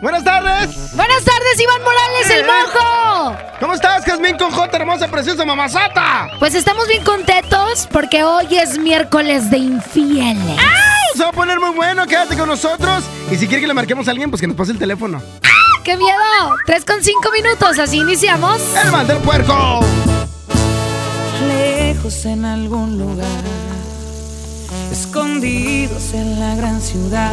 Buenas tardes. Buenas tardes, Iván Morales, el mojo. ¿Cómo estás, Jazmín con J, hermosa, preciosa mamazata? Pues estamos bien contentos porque hoy es miércoles de infieles. Se va a poner muy bueno, quédate con nosotros. Y si quiere que le marquemos a alguien, pues que nos pase el teléfono. ¡Qué miedo! Tres con cinco minutos, así iniciamos. El mal del puerco. lejos en algún lugar, escondidos en la gran ciudad,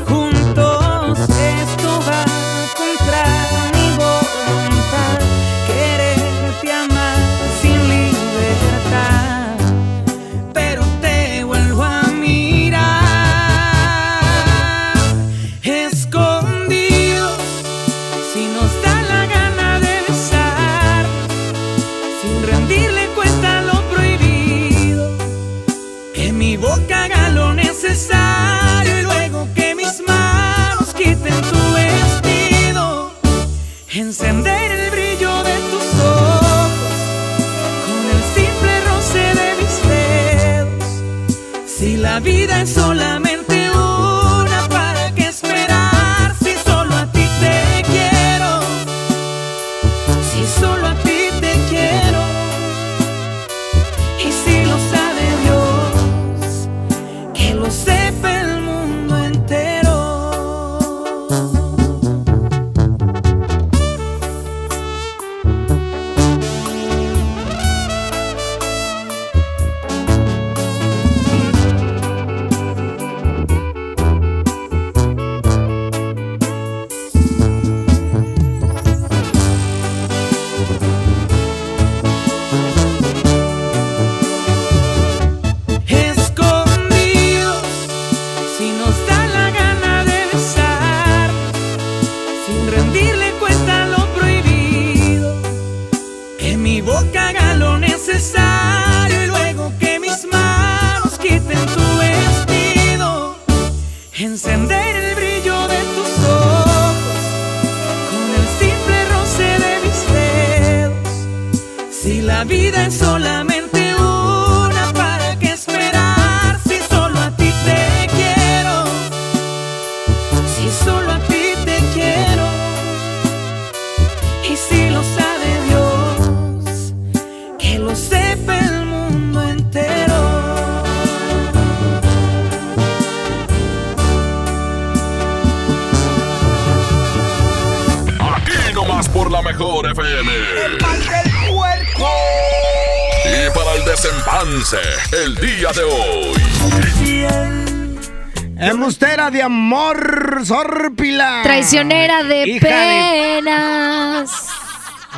De Hija de- penas.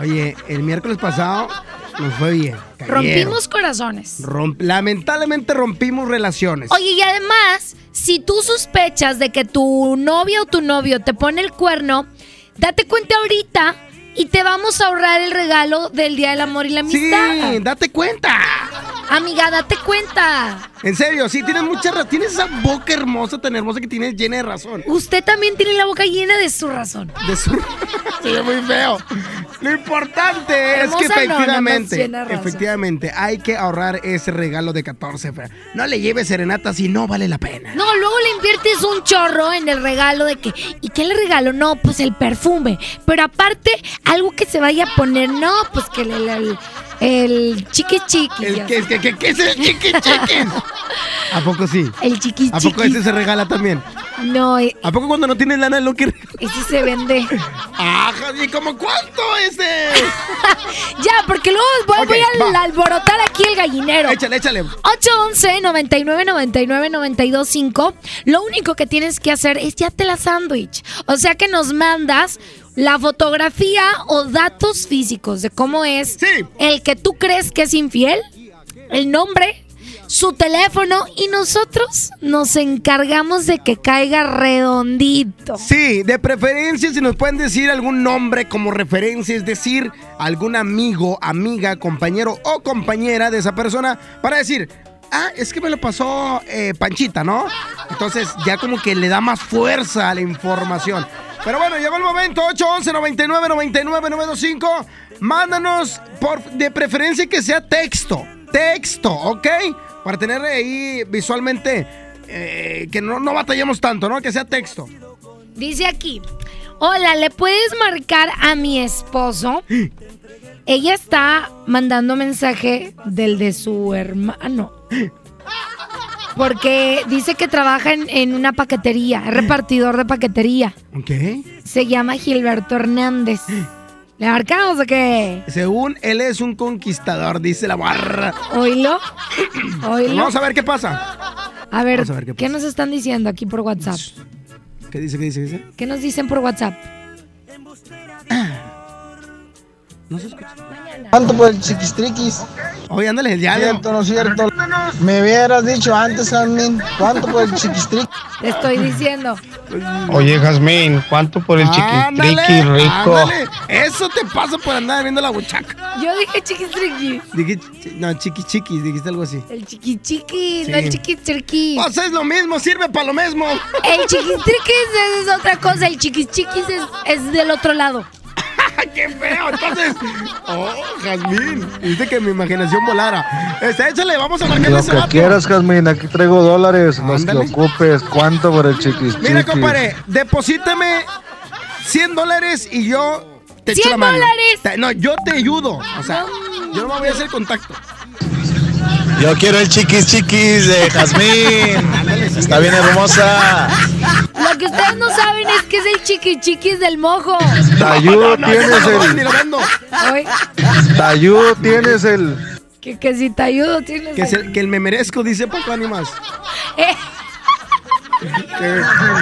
Oye, el miércoles pasado nos fue bien. cayeron. Rompimos corazones. Romp- lamentablemente rompimos relaciones. Oye, y además, si tú sospechas de que tu novia o tu novio te pone el cuerno, date cuenta ahorita y te vamos a ahorrar el regalo del Día del Amor y la Amistad. sí, date cuenta. Amiga, date cuenta. En serio, sí, tienes mucha razón. Tienes esa boca hermosa, tan hermosa que tienes llena de razón. Usted también tiene la boca llena de su razón. De su... Se ve muy feo. Lo importante es que no, efectivamente, efectivamente, hay que ahorrar ese regalo de 14. fe. No le lleves serenata si no vale la pena. No, luego le inviertes un chorro en el regalo de que, ¿y qué le regalo? No, pues el perfume. Pero aparte, algo que se vaya a poner, no, pues que el, el, el, chiqui chiqui. El ya que, que, que, que es el chiqui chiqui. ¿A poco sí? El chiqui ¿A poco ese se regala también? No, e- ¿A poco cuando no tienes lana es lo que ese se vende. Ajá, ¿y como cuánto ese? ya, porque luego voy, a va. alborotar aquí el gallinero. Échale, échale. 811 99 99 92 5. Lo único que tienes que hacer es ya te la sándwich. O sea que nos mandas la fotografía o datos físicos de cómo es Sí. el que tú crees que es infiel, el nombre, su teléfono y nosotros nos encargamos de que caiga redondito. Sí, de preferencia si nos pueden decir algún nombre como referencia, es decir, algún amigo, amiga, compañero o compañera de esa persona para decir, ah, es que me lo pasó eh, Panchita, ¿no? Entonces ya como que le da más fuerza a la información. Pero bueno, llegó el momento, 811 99 99 925. Mándanos por, de preferencia que sea texto, texto, ¿ok? Para tener ahí visualmente eh, que no, no batallemos tanto, ¿no? Que sea texto. Dice aquí, hola, ¿le puedes marcar a mi esposo? Ella está mandando mensaje del de su hermano. Porque dice que trabaja en, en una paquetería, es repartidor de paquetería. Ok. Se llama Gilberto Hernández. ¿Le marcamos o qué? Según él es un conquistador, dice la barra. Oílo. Oílo. Vamos a ver qué pasa. A ver, vamos a ver qué ¿qué pasa. nos están diciendo aquí por WhatsApp? ¿Qué dice? ¿Qué dice? ¿Qué dice? ¿Qué nos dicen por WhatsApp? No se escucha. ¿Cuánto por el chiquistriquis? Oye, ándale, ya. Cierto, no es cierto. Me hubieras dicho antes, Carmen. ¿Cuánto por el chiquistriquis? Te estoy diciendo. Oye, Jazmín, ¿cuánto por el chiquistriqui Ándale, rico? ándale. Eso te pasa por andar viendo la buchaca. Yo dije chiquistriqui. Dije, no, chiqui chiqui, dijiste algo así. El chiqui chiqui, Sí. no el chiqui triqui. O sea, es lo mismo, sirve para lo mismo. El chiqui triqui es otra cosa, el chiqui chiquis es, es del otro lado. ¡Qué feo! Entonces, oh, Jazmín, viste que mi imaginación volara. Este, échale, vamos a marcarle Lo ese que vato. quieras, Jazmín. Aquí traigo dólares. Los que Ándale. ocupes. ¿Cuánto por el chiquistriquis? Mira, compadre, deposítame 100 dólares y yo te echo 100 la mano. dólares. Te- No, yo te ayudo. O sea, yo no me voy a hacer contacto. Yo quiero el chiquis chiquis de Jazmín. Está bien hermosa. Lo que ustedes no saben es que es el chiqui chiquis del mojo. Tayú No, no, tienes no, no, ni el. Tayú tienes el. que, que si te ayudo tienes. Que, se- que el me merezco, dice Paco Animas. Eh,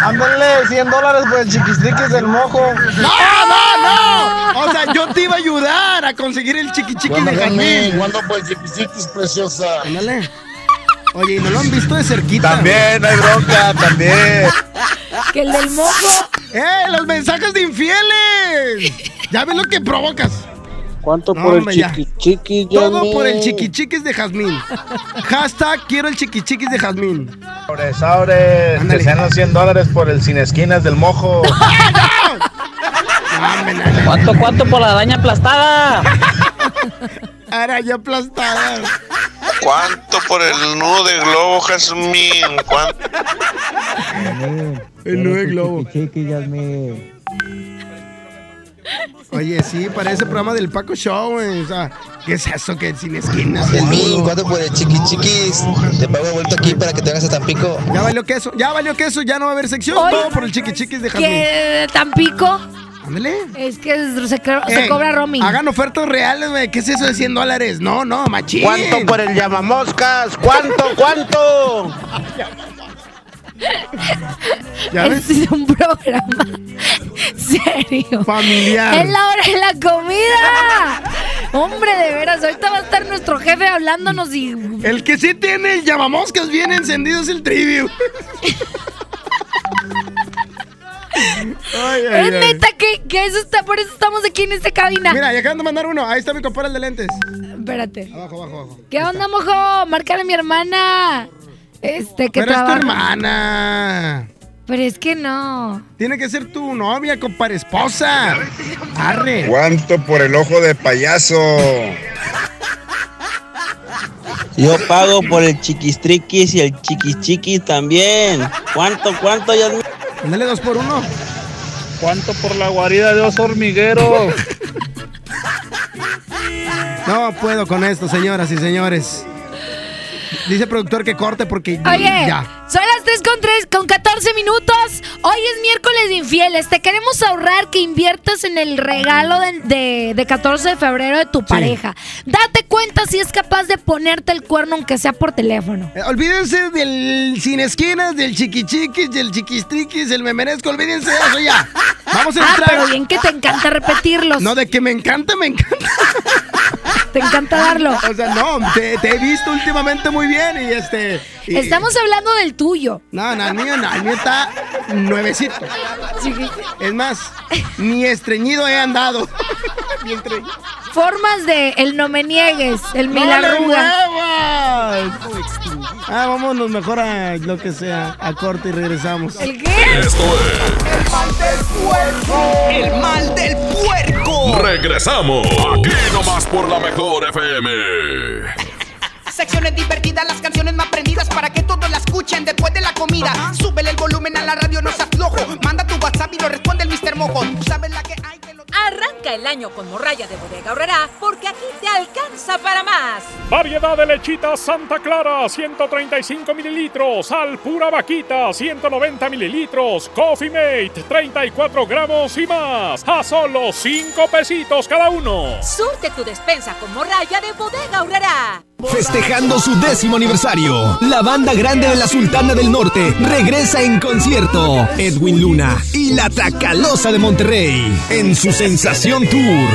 Ándale, 100 dólares por el chiquistriquis del mojo. ¡No, no, no! O sea, yo te iba a ayudar a conseguir el chiqui chiqui de Jazmín. ¿Cuánto por el chiquistriquis, preciosa? Ándale. Oye, ¿y no lo han visto de cerquita? También, no hay bronca, también. que el del mojo. ¡Eh, los mensajes de infieles! Ya ves lo que provocas. ¿Cuánto No, por el hombre, ya. chiquichiqui? Todo por el chiquichiquis de Jazmín. Hashtag quiero el chiquichiquis de Jazmín. Sobres, sobres. Que sean los 100 dólares por el sin esquinas del mojo. Nada. ¿Cuánto, cuánto por la araña aplastada? Araña aplastada. ¿Cuánto por el nudo de globo, Jazmín? ¿Cuánto? El nuevo globo. Chiquichiqui, Yasmín. Oye, sí, para ese programa del Paco Show, güey. O sea, ¿qué es eso que sin esquinas? Yasmín, ¿cuánto por el chiquichiquis? Te pago de vuelta aquí para que te hagas a Tampico. Ya valió queso, ya valió queso, ya no va a haber sección. Todo por el chiquichiquis de Jazmín. Que Tampico Ándale. es que se, cro- se Ey, cobra roaming. Hagan ofertas reales, güey. ¿Qué es eso de 100 dólares? No, no, machín. ¿Cuánto por el llamamoscas? ¿Cuánto, cuánto? ¿Ya ves? Este es un programa serio. Familiar. Es la hora de la comida. Hombre, de veras, ahorita va a estar nuestro jefe hablándonos y. El que sí tiene el llamamoscas bien encendido es el trivio. Ay, ay, Es ay. neta que, que eso está, por eso estamos aquí en esta cabina. Mira, ya acaban de mandar uno. Ahí está mi compadre el de lentes. Espérate. Abajo, abajo, abajo. ¿Qué onda, mojo? Márcale a mi hermana. Este, que Pero es tu hermana. Pero es que no. Tiene que ser tu novia, compadre, esposa. Arre. ¿Cuánto por el ojo de payaso? Yo pago por el chiquistriquis y el chiquichiquis también. ¿Cuánto, cuánto, Yasmin? Dale dos por uno. ¿Cuánto por la guarida de oso hormiguero? No puedo con esto, señoras y señores. Dice el productor que corte porque Oye, ya. son las 3 con, 3 con 14 minutos. Hoy es miércoles de infieles. Te queremos ahorrar que inviertas en el regalo de, de- de 14 de febrero de tu pareja. Date cuenta si es capaz de ponerte el cuerno, aunque sea por teléfono. Eh, Olvídense del sin esquinas, del chiquichiquis, del chiquistriquis, del me merezco. Olvídense de eso ya. Vamos a Ah, entrar. pero bien que te encanta repetirlos. No, de que me encanta, me encanta. Te encanta darlo. O sea, no, te, te he visto últimamente muy bien y este. y- Estamos hablando del tuyo. No, no, el mío no, el mío está nuevecito. Es más, ni estreñido he andado. Ni estreñido. Formas de el no me niegues, el ¡No! Ah, vámonos mejor a lo que sea, a corte y regresamos. ¿El qué? Esto es El mal del puerco. Regresamos. Aquí nomás por la mejor FM. Secciones divertidas, las canciones más prendidas para que todos la escuchen después de la comida. Súbele el volumen a la radio, no se aflojo. Manda tu WhatsApp y lo responde el Mr. Mojo. Tú sabes la que hay. Arranca el año con morralla de bodega horrera porque aquí te alcanza para más. Variedad de lechitas Santa Clara, 135 mililitros. Sal pura vaquita, 190 mililitros. Coffee Mate, 34 gramos y más. A solo 5 pesitos cada uno. Surte tu despensa con morralla de bodega horrera. Festejando su décimo aniversario, la banda grande de la Sultana del Norte regresa en concierto. Edwin Luna y la Tracalosa de Monterrey en su Sensación Tour.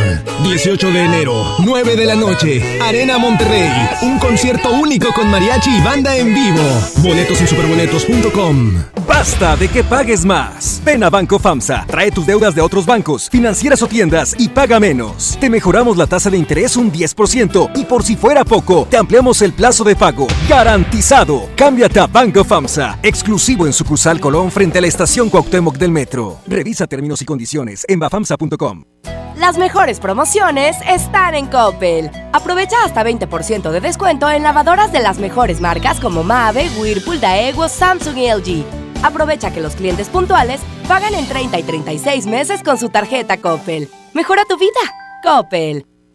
18 de enero, 9 de la noche, Arena Monterrey. Un concierto único con mariachi y banda en vivo. Boletos en superboletos.com. Basta de que pagues más. Ven a Banco FAMSA, trae tus deudas de otros bancos, financieras o tiendas y paga menos. Te mejoramos la tasa de interés un 10% y por si fuera poco, te ampliamos el plazo de pago. Garantizado. Cámbiate a Banco FAMSA, exclusivo en sucursal Colón frente a la estación Cuauhtémoc del Metro. Revisa términos y condiciones en bafamsa.com. Las mejores promociones están en Coppel. Aprovecha hasta 20% de descuento en lavadoras de las mejores marcas como Mave, Whirlpool, Daewoo, Samsung y LG. Aprovecha que los clientes puntuales pagan en 30 y 36 meses con su tarjeta Coppel. Mejora tu vida. Coppel.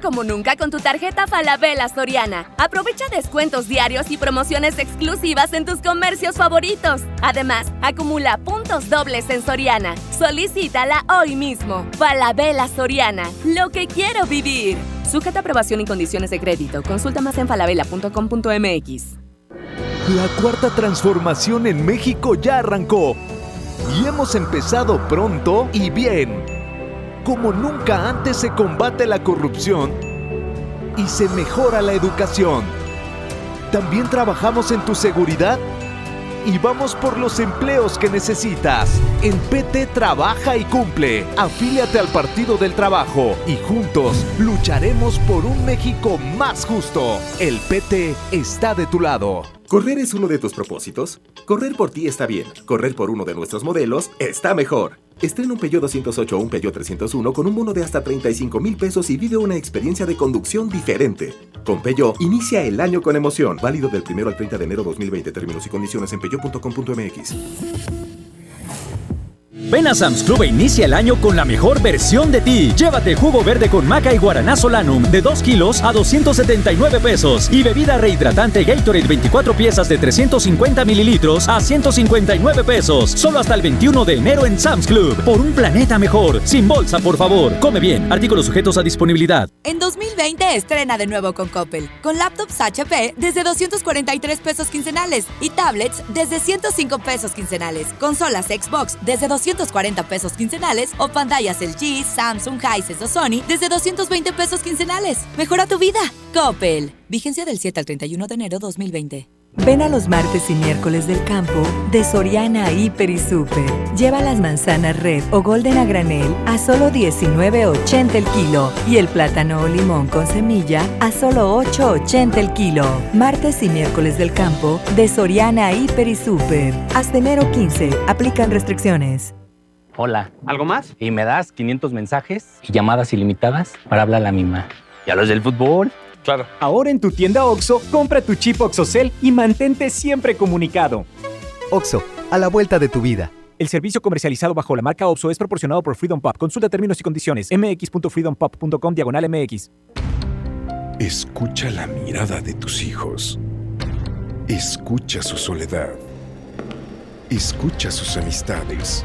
Como nunca con tu tarjeta Falabella Soriana. Aprovecha descuentos diarios y promociones exclusivas en tus comercios favoritos. Además, acumula puntos dobles en Soriana. Solicítala hoy mismo. Falabella Soriana, lo que quiero vivir. Sujeta aprobación y condiciones de crédito. Consulta más en falabella.com.mx. La cuarta transformación en México ya arrancó y hemos empezado pronto y bien. Como nunca antes se combate la corrupción y se mejora la educación. También trabajamos en tu seguridad y vamos por los empleos que necesitas. En PT trabaja y cumple. Afíliate al Partido del Trabajo y juntos lucharemos por un México más justo. El PT está de tu lado. ¿Correr es uno de tus propósitos? Correr por ti está bien. Correr por uno de nuestros modelos está mejor. Estrena un Peugeot 208 o un Peugeot 301 con un bono de hasta 35 mil pesos y vive una experiencia de conducción diferente. Con Peugeot, inicia el año con emoción. Válido del 1 al 30 de enero 2020. Términos y condiciones en peugeot.com.mx. Ven a Sam's Club e inicia el año con la mejor versión de ti. Llévate jugo verde con maca y guaraná solanum de 2 kilos a 279 pesos y bebida rehidratante Gatorade 24 piezas de 350 mililitros a 159 pesos. Solo hasta el 21 de enero en Sam's Club. Por un planeta mejor. Sin bolsa, por favor. Come bien. Artículos sujetos a disponibilidad. En 2020 estrena de nuevo con Coppel. Con laptops HP desde 243 pesos quincenales y tablets desde 105 pesos quincenales. Consolas Xbox desde 240 pesos quincenales o pantallas LG, Samsung, Hisense o Sony desde 220 pesos quincenales. Mejora tu vida. Coppel. Vigencia del 7 al 31 de enero 2020. Ven a los martes y miércoles del campo de Soriana Hiper y Super. Lleva las manzanas red o golden a granel a solo 19.80 el kilo y el plátano o limón con semilla a solo 8.80 el kilo. Martes y miércoles del campo de Soriana Hiper y Super. Hasta enero 15. Aplican restricciones. Hola. ¿Algo más? Y me das 500 mensajes y llamadas ilimitadas para hablar a la misma. ¿Y a los del fútbol? Claro. Ahora en tu tienda OXO, compra tu chip OXOCEL y mantente siempre comunicado. OXO, a la vuelta de tu vida. El servicio comercializado bajo la marca OXO es proporcionado por Freedom Pop. Consulta términos y condiciones. mx.freedompop.com diagonal mx. Escucha la mirada de tus hijos. Escucha su soledad. Escucha sus amistades.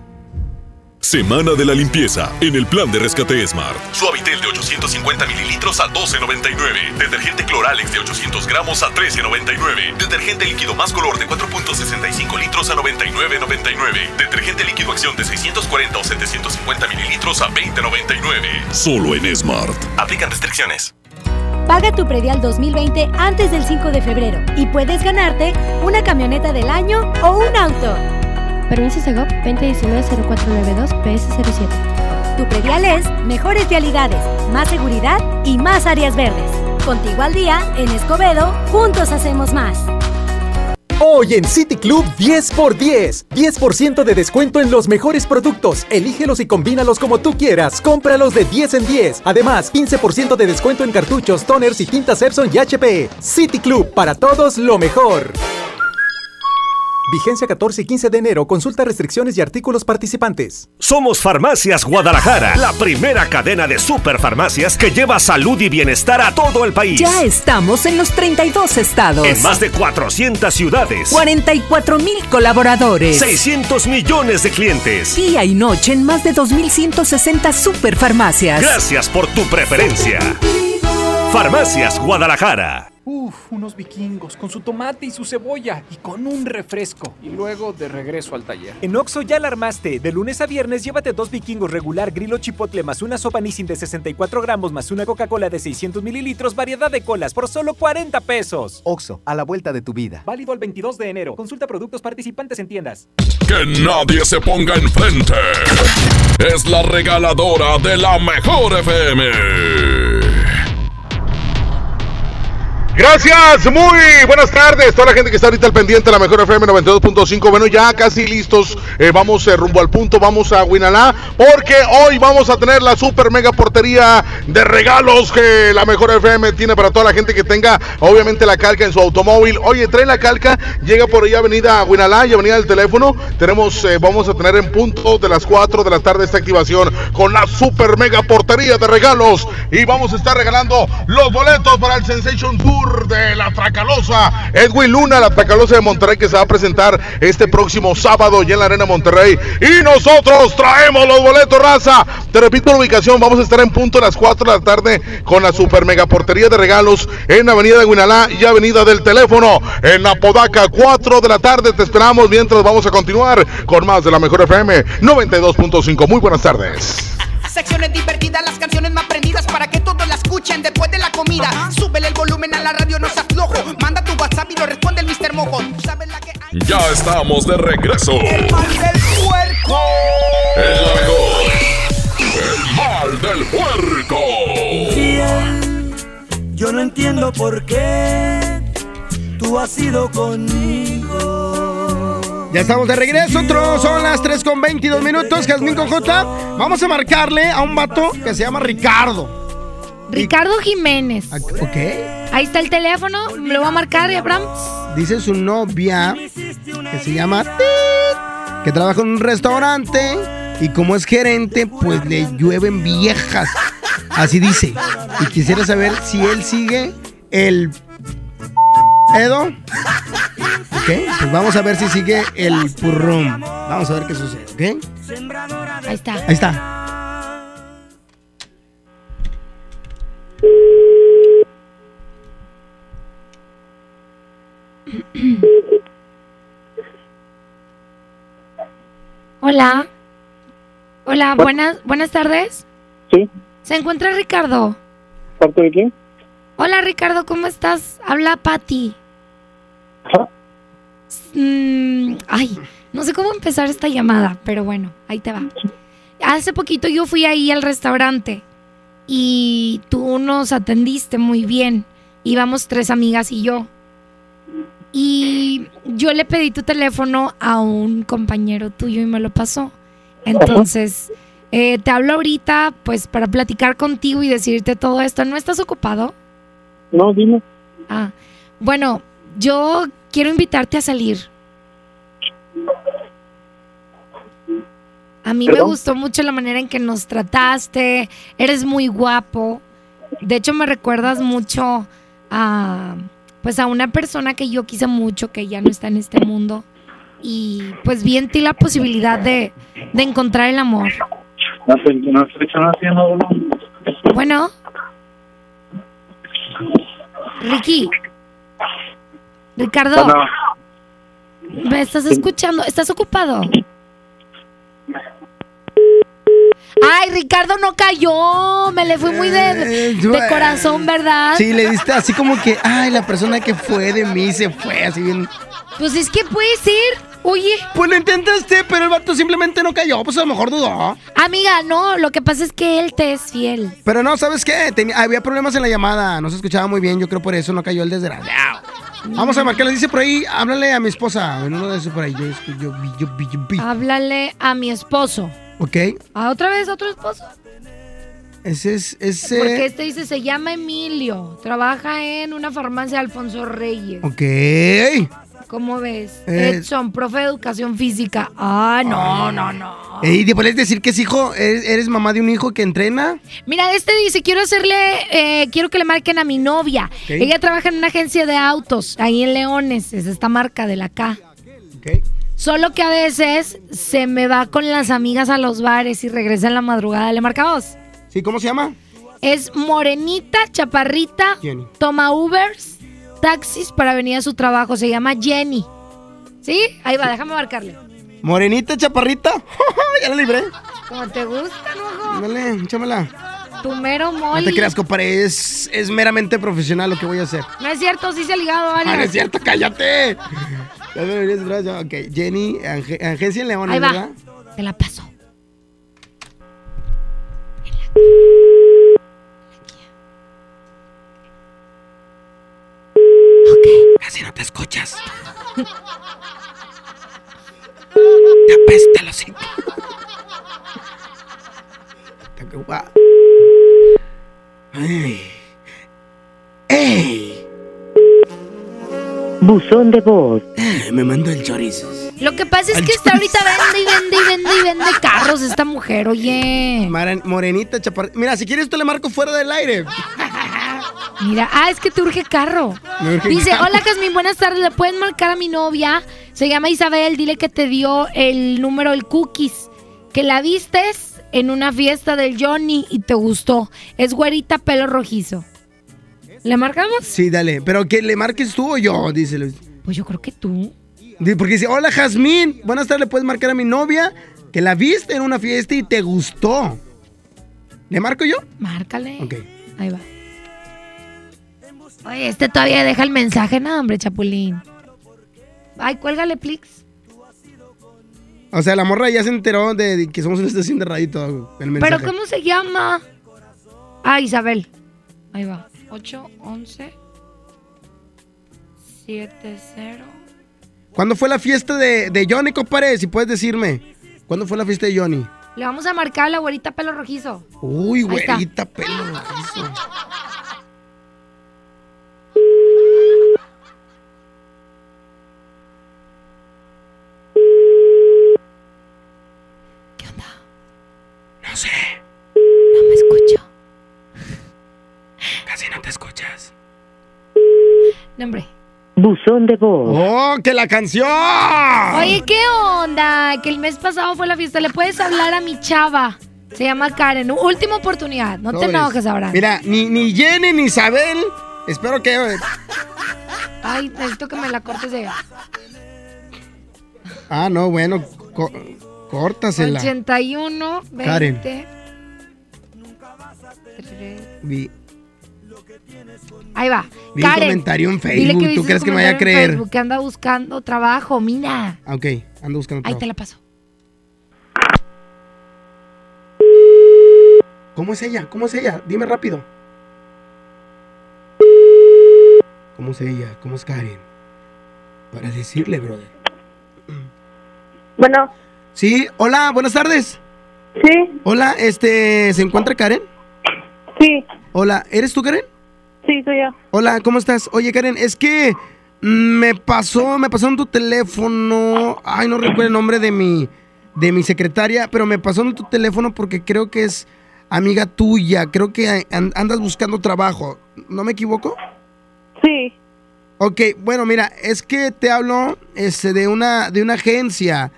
Semana de la limpieza en el plan de rescate Smart. Suavitel de 850 mililitros a 12.99. Detergente Cloralex de 800 gramos a 13.99. Detergente líquido más color de 4.65 litros a 99.99. Detergente líquido acción de 640 o 750 mililitros a 20.99. Solo en Smart. Aplican restricciones. Paga tu predial 2020 antes del 5 de febrero y puedes ganarte una camioneta del año o un auto. Permiso Segov 2019-0492 PS07. Tu predial es mejores vialidades, más seguridad y más áreas verdes. Contigo al día, en Escobedo, juntos hacemos más. Hoy en City Club 10 x 10. 10% de descuento en los mejores productos. Elígelos y combínalos como tú quieras. Cómpralos de 10 en 10. Además, 15% de descuento en cartuchos, toners y tintas Epson y HP. City Club, para todos lo mejor. Vigencia 14 y 15 de enero. Consulta restricciones y artículos participantes. Somos Farmacias Guadalajara, la primera cadena de superfarmacias que lleva salud y bienestar a todo el país. Ya estamos en los 32 estados. En más de 400 ciudades. 44 mil colaboradores. 600 millones de clientes. Día y noche en más de 2.160 superfarmacias. Gracias por tu preferencia. Farmacias Guadalajara. Uf, unos vikingos con su tomate y su cebolla y con un refresco. Y luego de regreso al taller. En Oxo ya la armaste. De lunes a viernes llévate dos vikingos regular grilo chipotle más una sopa Nissin de 64 gramos más una Coca-Cola de 600 mililitros, variedad de colas por solo 40 pesos. Oxo, a la vuelta de tu vida. Válido el 22 de enero. Consulta productos participantes en tiendas. Que nadie se ponga enfrente. Es la regaladora de la mejor FM. Gracias, muy buenas tardes. Toda la gente que está ahorita al pendiente la mejor FM 92.5. Bueno, ya casi listos. Eh, vamos eh, rumbo al punto. Vamos a Winalá. Porque hoy vamos a tener la super mega portería de regalos que la mejor FM tiene para toda la gente que tenga, obviamente, la calca en su automóvil. Oye, trae la calca. Llega por ahí Avenida Winalá y Avenida del Teléfono. Tenemos, eh, vamos a tener en punto de las 4 de la tarde esta activación con la super mega portería de regalos. Y vamos a estar regalando los boletos para el Sensation Tour de la Tracalosa. Edwin Luna, la Tracalosa de Monterrey, que se va a presentar este próximo sábado ya en la Arena Monterrey. Y nosotros traemos los boletos, raza. Te repito la ubicación, vamos a estar en punto a las 4 de la tarde con la super mega portería de regalos en Avenida de Guinalá y Avenida del Teléfono. En Apodaca, 4 de la tarde te esperamos mientras vamos a continuar con más de la mejor FM 92.5. Muy buenas tardes. Secciones divertidas, las canciones más prendidas escuchen después de la comida. Súbele el volumen a la radio, no seas flojo. Manda tu WhatsApp y lo responde el Mr. Mojo. Tú sabes la que hay. Ya estamos de regreso. El mal del puerco. El la mejor. El mal del puerco. Bien, yo no entiendo por qué tú has ido conmigo Ya estamos de regreso, otro, son las 3 con 22 minutos, Jazmín con J. Vamos a marcarle a un vato que se llama Ricardo. Ricardo Jiménez. Ah, Ok. Ahí está el teléfono, me lo voy a marcar, Abraham. Dice su novia que se llama Tit, que trabaja en un restaurante y como es gerente, pues le llueven viejas. Así dice. Y quisiera saber si él sigue el Edo. Ok, pues vamos a ver si sigue el purrum. Vamos a ver qué sucede, ¿ok? Ahí está. Ahí está. Hola. Hola, buenas, buenas tardes. Sí. ¿Se encuentra Ricardo? ¿Parte de quién? Hola Ricardo, ¿cómo estás? Habla Patti. Mm, ay, no sé cómo empezar esta llamada, pero bueno, ahí te va. Hace poquito yo fui ahí al restaurante y tú nos atendiste muy bien. Íbamos tres amigas y yo. Y yo le pedí tu teléfono a un compañero tuyo y me lo pasó. Entonces, eh, te hablo ahorita pues para platicar contigo y decirte todo esto. ¿No estás ocupado? No, dime. Ah, bueno, yo quiero invitarte a salir. A mí me gustó mucho la manera en que nos trataste. Eres muy guapo. De hecho, me recuerdas mucho a pues a una persona que yo quise mucho, que ya no está en este mundo. Y pues vi en ti la posibilidad de, de encontrar el amor. Bueno. Ricky. Ricardo. Bueno. ¿Me estás escuchando? ¿Estás ocupado? Ay, Ricardo no cayó. Me le fui muy de, yo, de corazón, ¿verdad? Sí, le diste así como que, ay, la persona que fue de mí se fue, así bien. Pues es que puede ser. Oye. Pues lo intentaste, pero el vato simplemente no cayó, pues a lo mejor dudó. Amiga, no, lo que pasa es que él te es fiel. Pero no, ¿sabes qué? Tenía- había problemas en la llamada, no se escuchaba muy bien, yo creo por eso no cayó el desgraciado. Vamos a marcarle, dice por ahí, háblale a mi esposa, en uno de esos por ahí, yo, yo, yo. Háblale a mi esposo. Ok, ¿A otra vez otro esposo? ese es, ese... Porque este dice, se llama Emilio. Trabaja en una farmacia de Alfonso Reyes. Ok. ¿Cómo ves? Eh, Edson, profe de educación física. Ah, no, no, no. Ey, ¿te puedes decir que es hijo, eres, eres mamá de un hijo que entrena? Mira, este dice, quiero hacerle, eh, quiero que le marquen a mi novia. Ok. Ella trabaja en una agencia de autos, ahí en Leones, es esta marca de la K. Solo que a veces se me va con las amigas a los bares y regresa en la madrugada. ¿Le marcamos? Sí, ¿cómo se llama? Es morenita, chaparrita, Jenny. toma Ubers, taxis para venir a su trabajo. Se llama Jenny. ¿Sí? Ahí va, déjame marcarle. Morenita, chaparrita. ya la libré. Como te gusta, ¿no? Dale, échamela. Tu mero No mole. te creas, compadre, es, es meramente profesional lo que voy a hacer. No es cierto, sí se ha ligado varios. Ah, no es cierto, cállate. Ya. Ok, Jenny, Ange- Agencia en León, Ahí va. ¿verdad? Te la paso. Casi no te escuchas. Te apesta los guau. Ay. ¡Ey! Buzón de voz. Me mando el chorizo. Lo que pasa es que está ahorita vende y vende y vende y vende carros esta mujer, oye. Maren- Morenita, chaparrita. Mira, si quieres, te le marco fuera del aire. Mira, ah, es que te urge carro. Urge Dice, carro. hola Jasmine, buenas tardes. ¿Le pueden marcar a mi novia? Se llama Isabel, dile que te dio el número, el cookies. Que la vistes en una fiesta del Johnny y te gustó. Es güerita, pelo rojizo. ¿Le marcamos? Sí, dale. Pero que le marques tú o yo, dice Luis. Pues yo creo que tú. Porque dice, hola Jazmín, buenas tardes, le puedes marcar a mi novia que la viste en una fiesta y te gustó. ¿Le marco yo? Márcale. Ok. Ahí va. Oye, este todavía deja el mensaje, no, hombre, Chapulín. Ay, cuélgale, plix. O sea, la morra ya se enteró de, de que somos una estación de radio y todo. El mensaje. ¿Pero cómo se llama? Ah, Isabel. Ahí va. 8, 11, 7, 0, ¿Cuándo fue la fiesta de, de Johnny, compadre? Si puedes decirme. ¿Cuándo fue la fiesta de Johnny? Le vamos a marcar a la güerita pelo rojizo. Uy, güerita, pelo rojizo. No sé. No me escucho. Casi no te escuchas. No, hombre. Buzón de voz. ¡Oh, que la canción! Oye, ¿qué onda? Que el mes pasado fue la fiesta. ¿Le puedes hablar a mi chava? Se llama Karen. Última oportunidad. No te enojes ahora. Mira, ni, ni Jenny ni Isabel. Espero que. Eh, Ay, necesito que me la cortes de. Ah, no, bueno. Co córtasela. 81, 20. Karen. 3. Ahí va. vi un Karen. comentario en dile Facebook. ¿Tú crees que me vaya a creer? Facebook, que anda buscando trabajo, mira. Ah, Ok, ando buscando. Ahí trabajo. te la paso. ¿Cómo es ella? ¿Cómo es ella? Dime rápido. ¿Cómo es ella? ¿Cómo es Karen? Para decirle, brother. Bueno. Sí, hola, buenas tardes. Sí. Hola, este, ¿se encuentra Karen? Sí. Hola, ¿eres tú, Karen? Sí, soy yo. Hola, ¿cómo estás? Oye, Karen, es que me pasó, me pasó en tu teléfono. Ay, no recuerdo el nombre de mi, de mi secretaria, pero me pasó en tu teléfono porque creo que es amiga tuya. Creo que an- andas buscando trabajo. ¿No me equivoco? Sí. Ok, bueno, mira, es que te hablo este, de, una, de una agencia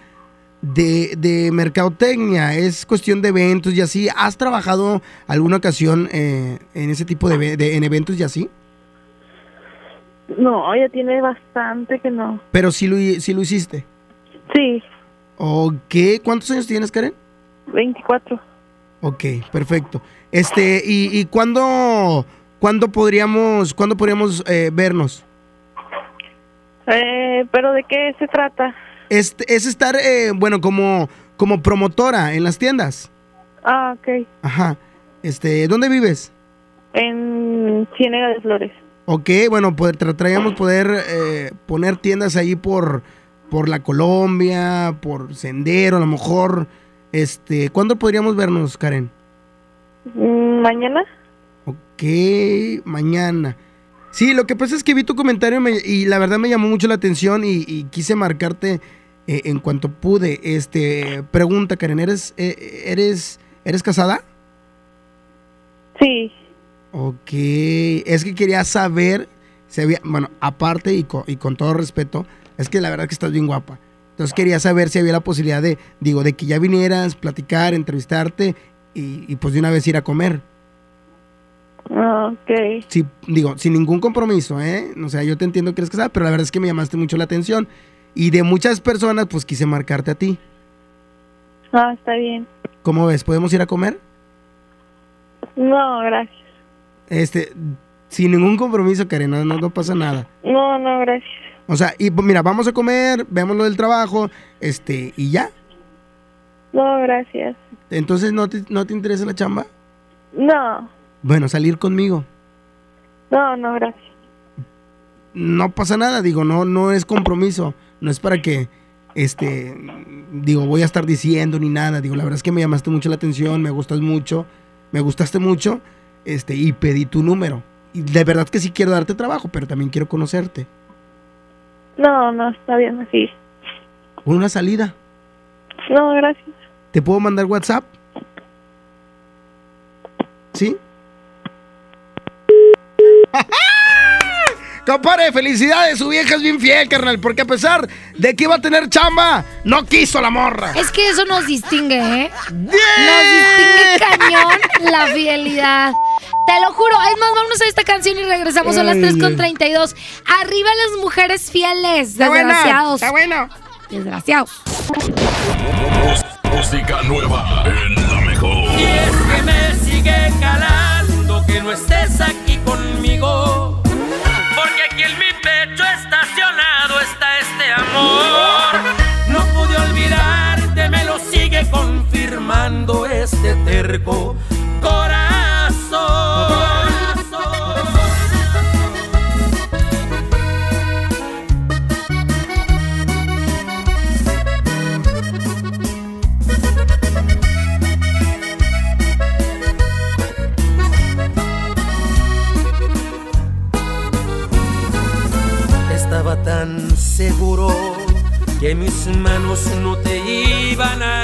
de, de mercadotecnia. Es cuestión de eventos y así. ¿Has trabajado alguna ocasión eh, en ese tipo de, en eventos y así? No, ya tiene bastante que no. Pero sí lo, sí lo hiciste. Sí, Ok, ¿cuántos años tienes, Karen? 24. Ok, perfecto. Este, ¿y, y cuándo, cuándo podríamos, cuándo podríamos eh, vernos? Eh, ¿Pero de qué se trata? Este, es estar, eh, bueno, como, como promotora en las tiendas. Ah, ok. Ajá. Este, ¿dónde vives? En Ciénega de Flores. Ok, bueno, poder, trataríamos poder eh, poner tiendas ahí por, por la Colombia, por Sendero, a lo mejor. Este, ¿cuándo podríamos vernos, Karen? Mm, ¿Mañana? Ok, mañana. Sí, lo que pasa es que vi tu comentario me- y la verdad me llamó mucho la atención y, y quise marcarte eh, en cuanto pude. Este, pregunta, Karen, ¿eres, eh, eres, eres casada? Sí. Ok, es que quería saber si había, bueno, aparte y con, y con todo respeto, es que la verdad que estás bien guapa. Entonces quería saber si había la posibilidad de, digo, de que ya vinieras, platicar, entrevistarte y, y pues de una vez ir a comer. Ah, ok. Sí, digo, sin ningún compromiso, ¿eh? O sea, yo te entiendo que eres casada, pero la verdad es que me llamaste mucho la atención. Y de muchas personas, pues quise marcarte a ti. Ah, está bien. ¿Cómo ves? ¿Podemos ir a comer? No, gracias. Este, sin ningún compromiso, Karen, no, no, no pasa nada. No, no, gracias. O sea, y pues, mira, vamos a comer, vemos lo del trabajo, este, y ya. No, gracias. Entonces, ¿no te, no te interesa la chamba? No, Bueno, salir conmigo. no, no, gracias. No pasa nada, digo, no, no es compromiso. No es para que, este, digo, voy a estar diciendo ni nada. Digo, la verdad es que me llamaste mucho la atención, me gustas mucho, me gustaste mucho, este, y pedí tu número. Y de verdad que sí quiero darte trabajo, pero también quiero conocerte. No, no, está bien así. Una salida. No, gracias. ¿Te puedo mandar WhatsApp? ¿Sí? Compare, felicidades, su vieja es bien fiel, carnal, porque a pesar de que iba a tener chamba, no quiso la morra. Es que eso nos distingue, ¿eh? Nos distingue cañón la fidelidad. Te lo juro. Es más, vámonos a esta canción y regresamos a las Ay, 3 con ay. 32. Arriba las mujeres fieles. Desgraciados. está bueno. Desgraciados. Música nueva en la mejor. Y es que me sigue calando que no estés aquí este terco corazón. Estaba tan seguro que mis manos no te iban a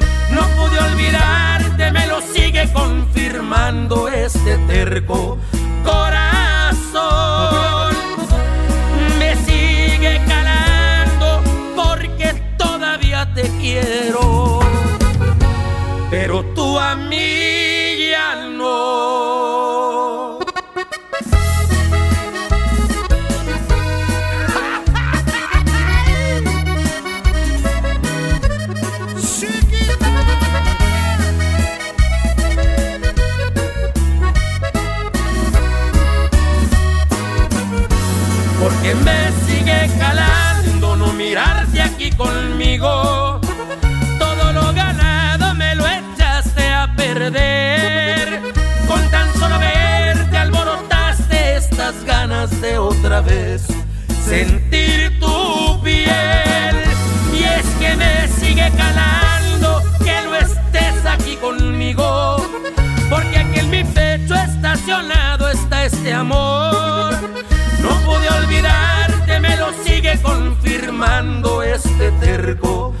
Sigue confirmando este terco corazón. Todo lo ganado me lo echaste a perder. Con tan solo verte alborotaste estas ganas de otra vez sentir tu piel. Y es que me sigue calando que no estés aquí conmigo. Porque aquí en mi pecho estacionado está este amor. No pude olvidarte, me lo sigue confirmando este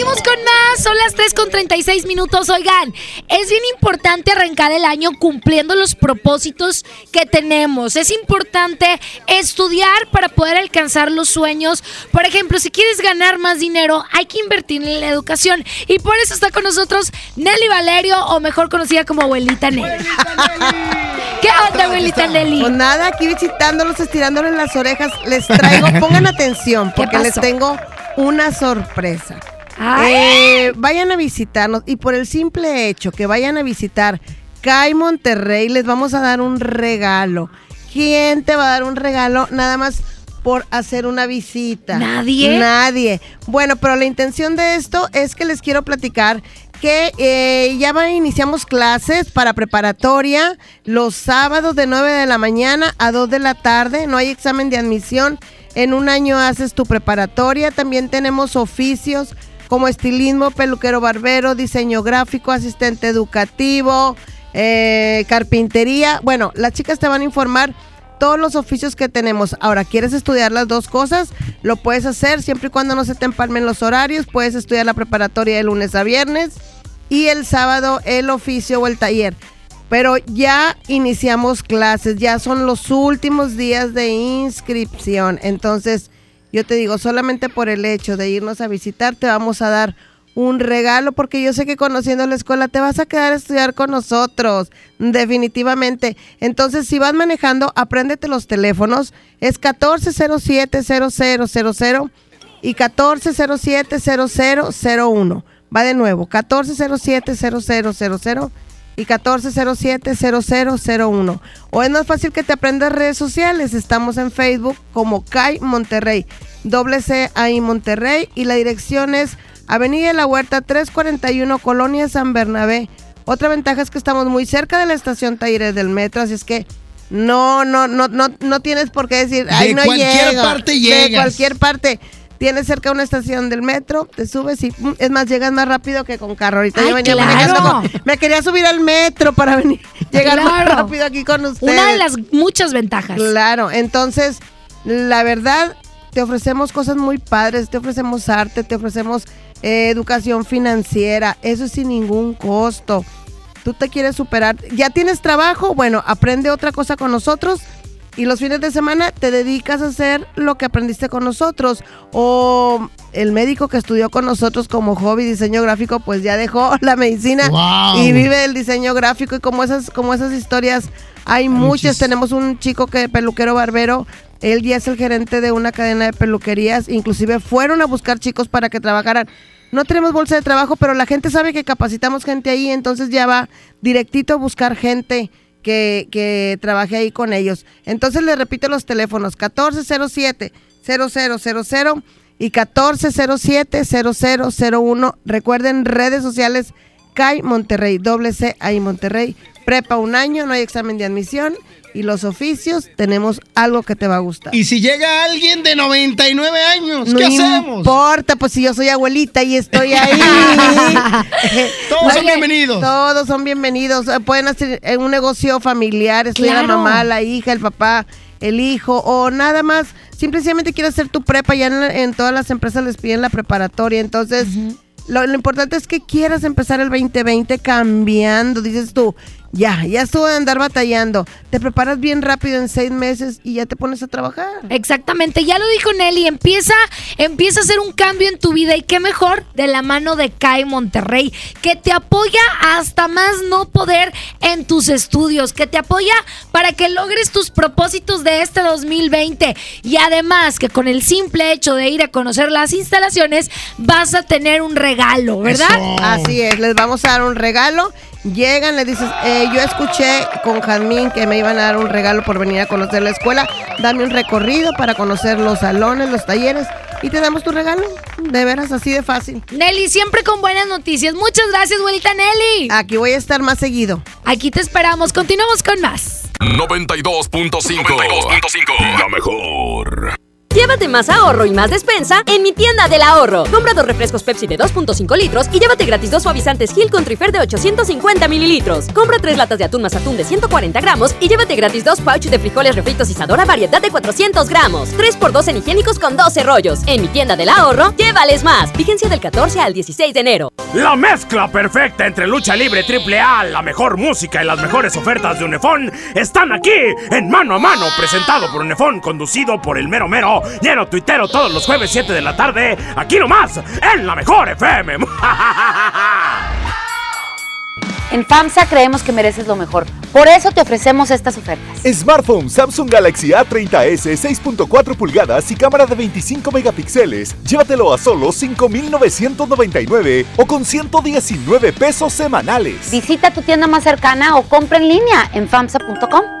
Seguimos con más, son las 3 con 36 minutos. Oigan, es bien importante arrancar el año cumpliendo los propósitos que tenemos. Es importante estudiar para poder alcanzar los sueños. Por ejemplo, si quieres ganar más dinero, hay que invertir en la educación. Y por eso está con nosotros Nelly Valerio, o mejor conocida como Abuelita Nelly. ¿Qué onda, Abuelita Nelly? Pues nada, aquí visitándolos, estirándoles las orejas, les traigo, pongan atención, porque les tengo una sorpresa. Eh, vayan a visitarnos y por el simple hecho que vayan a visitar CAI Monterrey, les vamos a dar un regalo. ¿Quién te va a dar un regalo? Nada más por hacer una visita. ¿Nadie? Nadie. Bueno, pero la intención de esto es que les quiero platicar que eh, ya va, iniciamos clases para preparatoria los sábados de 9 de la mañana a 2 de la tarde. No hay examen de admisión. En un año haces tu preparatoria. También tenemos oficios como estilismo, peluquero barbero, diseño gráfico, asistente educativo, eh, carpintería. Bueno, las chicas te van a informar todos los oficios que tenemos. Ahora, ¿quieres estudiar las dos cosas? Lo puedes hacer siempre y cuando no se te empalmen los horarios. Puedes estudiar la preparatoria de lunes a viernes y el sábado el oficio o el taller. Pero ya iniciamos clases, ya son los últimos días de inscripción. Entonces, yo te digo, solamente por el hecho de irnos a visitar, te vamos a dar un regalo, porque yo sé que conociendo la escuela te vas a quedar a estudiar con nosotros, definitivamente. Entonces, si vas manejando, apréndete los teléfonos. Es 1407-0000 y 1407-0001. Va de nuevo, 1407-0000 y y 1407-0001. O es más fácil que te aprendas redes sociales. Estamos en Facebook como CAI Monterrey, doble C ahí Monterrey y la dirección es Avenida de la Huerta 341 Colonia San Bernabé. Otra ventaja es que estamos muy cerca de la estación Talleres del Metro, así es que no, no, no, no, no tienes por qué decir, De ay, no cualquier llego". parte De llegas. cualquier parte. Tienes cerca una estación del metro, te subes y mm, es más, llegas más rápido que con carro. Ahorita Ay, yo venía claro. manejando con- me quería subir al metro para venir, llegar más Claro. rápido aquí con ustedes. Una de las muchas ventajas. Claro, entonces, la verdad, te ofrecemos cosas muy padres, te ofrecemos arte, te ofrecemos eh, educación financiera, eso es sin ningún costo. Tú te quieres superar, ya tienes trabajo, bueno, aprende otra cosa con nosotros y los fines de semana te dedicas a hacer lo que aprendiste con nosotros. O el médico que estudió con nosotros como hobby diseño gráfico, pues ya dejó la medicina Wow. y vive el diseño gráfico y como esas, como esas historias hay muchas. Tenemos un chico que peluquero barbero. Él ya es el gerente de una cadena de peluquerías. Inclusive fueron a buscar chicos para que trabajaran. No tenemos bolsa de trabajo, pero la gente sabe que capacitamos gente ahí, entonces ya va directito a buscar gente que, que trabaje ahí con ellos. Entonces les repito los teléfonos, 1407-0000 y 1407-0001. Recuerden redes sociales CAI Monterrey, doble C Monterrey. Prepa un año, no hay examen de admisión. Y los oficios, tenemos algo que te va a gustar. Y si llega alguien de 99 años, No ¿qué hacemos? importa, pues si yo soy abuelita y estoy ahí. Todos son bienvenidos. Todos son bienvenidos. Eh, Pueden hacer eh, un negocio familiar, estudiar la Claro. mamá, la hija, el papá, el hijo, o nada más. Simplemente quieres hacer tu prepa, ya en, en todas las empresas les piden la preparatoria. Entonces, lo, lo importante es que quieras empezar el 2020 cambiando. Dices tú, ya, ya estuvo de andar batallando. Te preparas bien rápido en seis meses y ya te pones a trabajar. Exactamente, ya lo dijo Nelly, empieza, empieza a hacer un cambio en tu vida y qué mejor de la mano de CAI Monterrey, que te apoya hasta más no poder en tus estudios, que te apoya para que logres tus propósitos de este 2020 y además que con el simple hecho de ir a conocer las instalaciones vas a tener un regalo, ¿verdad? Así es, les vamos a dar un regalo. Llegan, le dices, eh, yo escuché con Jazmín que me iban a dar un regalo por venir a conocer la escuela. Dame un recorrido para conocer los salones, los talleres y te damos tu regalo. De veras, así de fácil. Nelly, siempre con buenas noticias. Muchas gracias, abuelita Nelly. Aquí voy a estar más seguido. Aquí te esperamos. Continuamos con más. 92.5. La mejor. Llévate más ahorro y más despensa en mi tienda del ahorro. Compra dos refrescos Pepsi de 2.5 litros y llévate gratis dos suavizantes Gil con Trifer de 850 mililitros. Compra tres latas de atún más atún de 140 gramos y llévate gratis dos pouch de frijoles refritos Isadora variedad de 400 gramos. 3x2 en higiénicos con 12 rollos. En mi tienda del ahorro, llévales más. Vigencia del 14 al 16 de enero. La mezcla perfecta entre lucha libre triple A, la mejor música y las mejores ofertas de Unefón están aquí en Mano a Mano, presentado por Unefón, conducido por el mero mero, lleno tuitero todos los jueves 7 de la tarde, aquí nomás, en la mejor FM. En FAMSA creemos que mereces lo mejor. Por eso te ofrecemos estas ofertas. Smartphone Samsung Galaxy A30s 6.4 pulgadas y cámara de 25 megapíxeles. Llévatelo a solo 5,999 o con 119 pesos semanales. Visita tu tienda más cercana o compra en línea en FAMSA.com.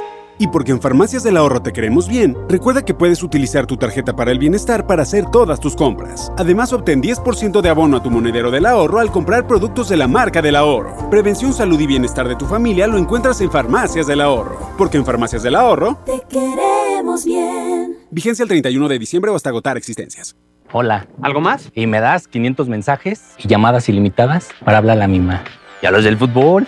Y porque en Farmacias del Ahorro te queremos bien, recuerda que puedes utilizar tu tarjeta para el bienestar para hacer todas tus compras. Además, obtén 10% de abono a tu monedero del ahorro al comprar productos de la marca del ahorro. Prevención, salud y bienestar de tu familia lo encuentras en Farmacias del Ahorro. Porque en Farmacias del Ahorro, Te queremos bien. vigencia el 31 de diciembre o hasta agotar existencias. Hola. ¿Algo más? Y me das 500 mensajes y llamadas ilimitadas para hablar a la misma. ¿Y a los del fútbol?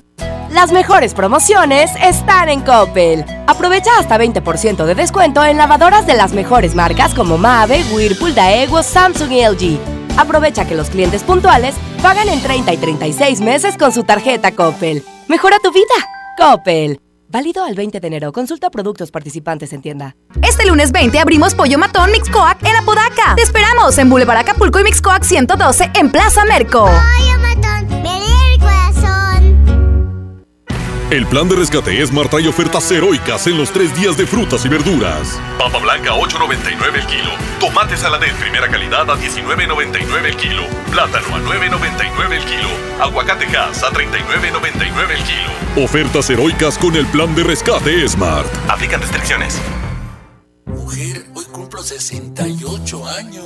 Las mejores promociones están en Coppel. Aprovecha hasta 20% de descuento en lavadoras de las mejores marcas como Mave, Whirlpool, Daewoo, Samsung y LG. Aprovecha que los clientes puntuales pagan en 30 y 36 meses con su tarjeta Coppel. Mejora tu vida. Coppel. Válido al 20 de enero. Consulta productos participantes en tienda. Este lunes 20 abrimos Pollo Matón Mixcoac en Apodaca. Te esperamos en Boulevard Acapulco y Mixcoac 112 en Plaza Merco. El plan de rescate Smart trae ofertas heroicas en los tres días de frutas y verduras. Papa blanca 8.99 el kilo. Tomate saladet primera calidad a 19.99 el kilo. Plátano a 9.99 el kilo. Aguacate gas a 39.99 el kilo. Ofertas heroicas con el plan de rescate Smart. Aplican restricciones. Mujer, hoy cumplo 68 años.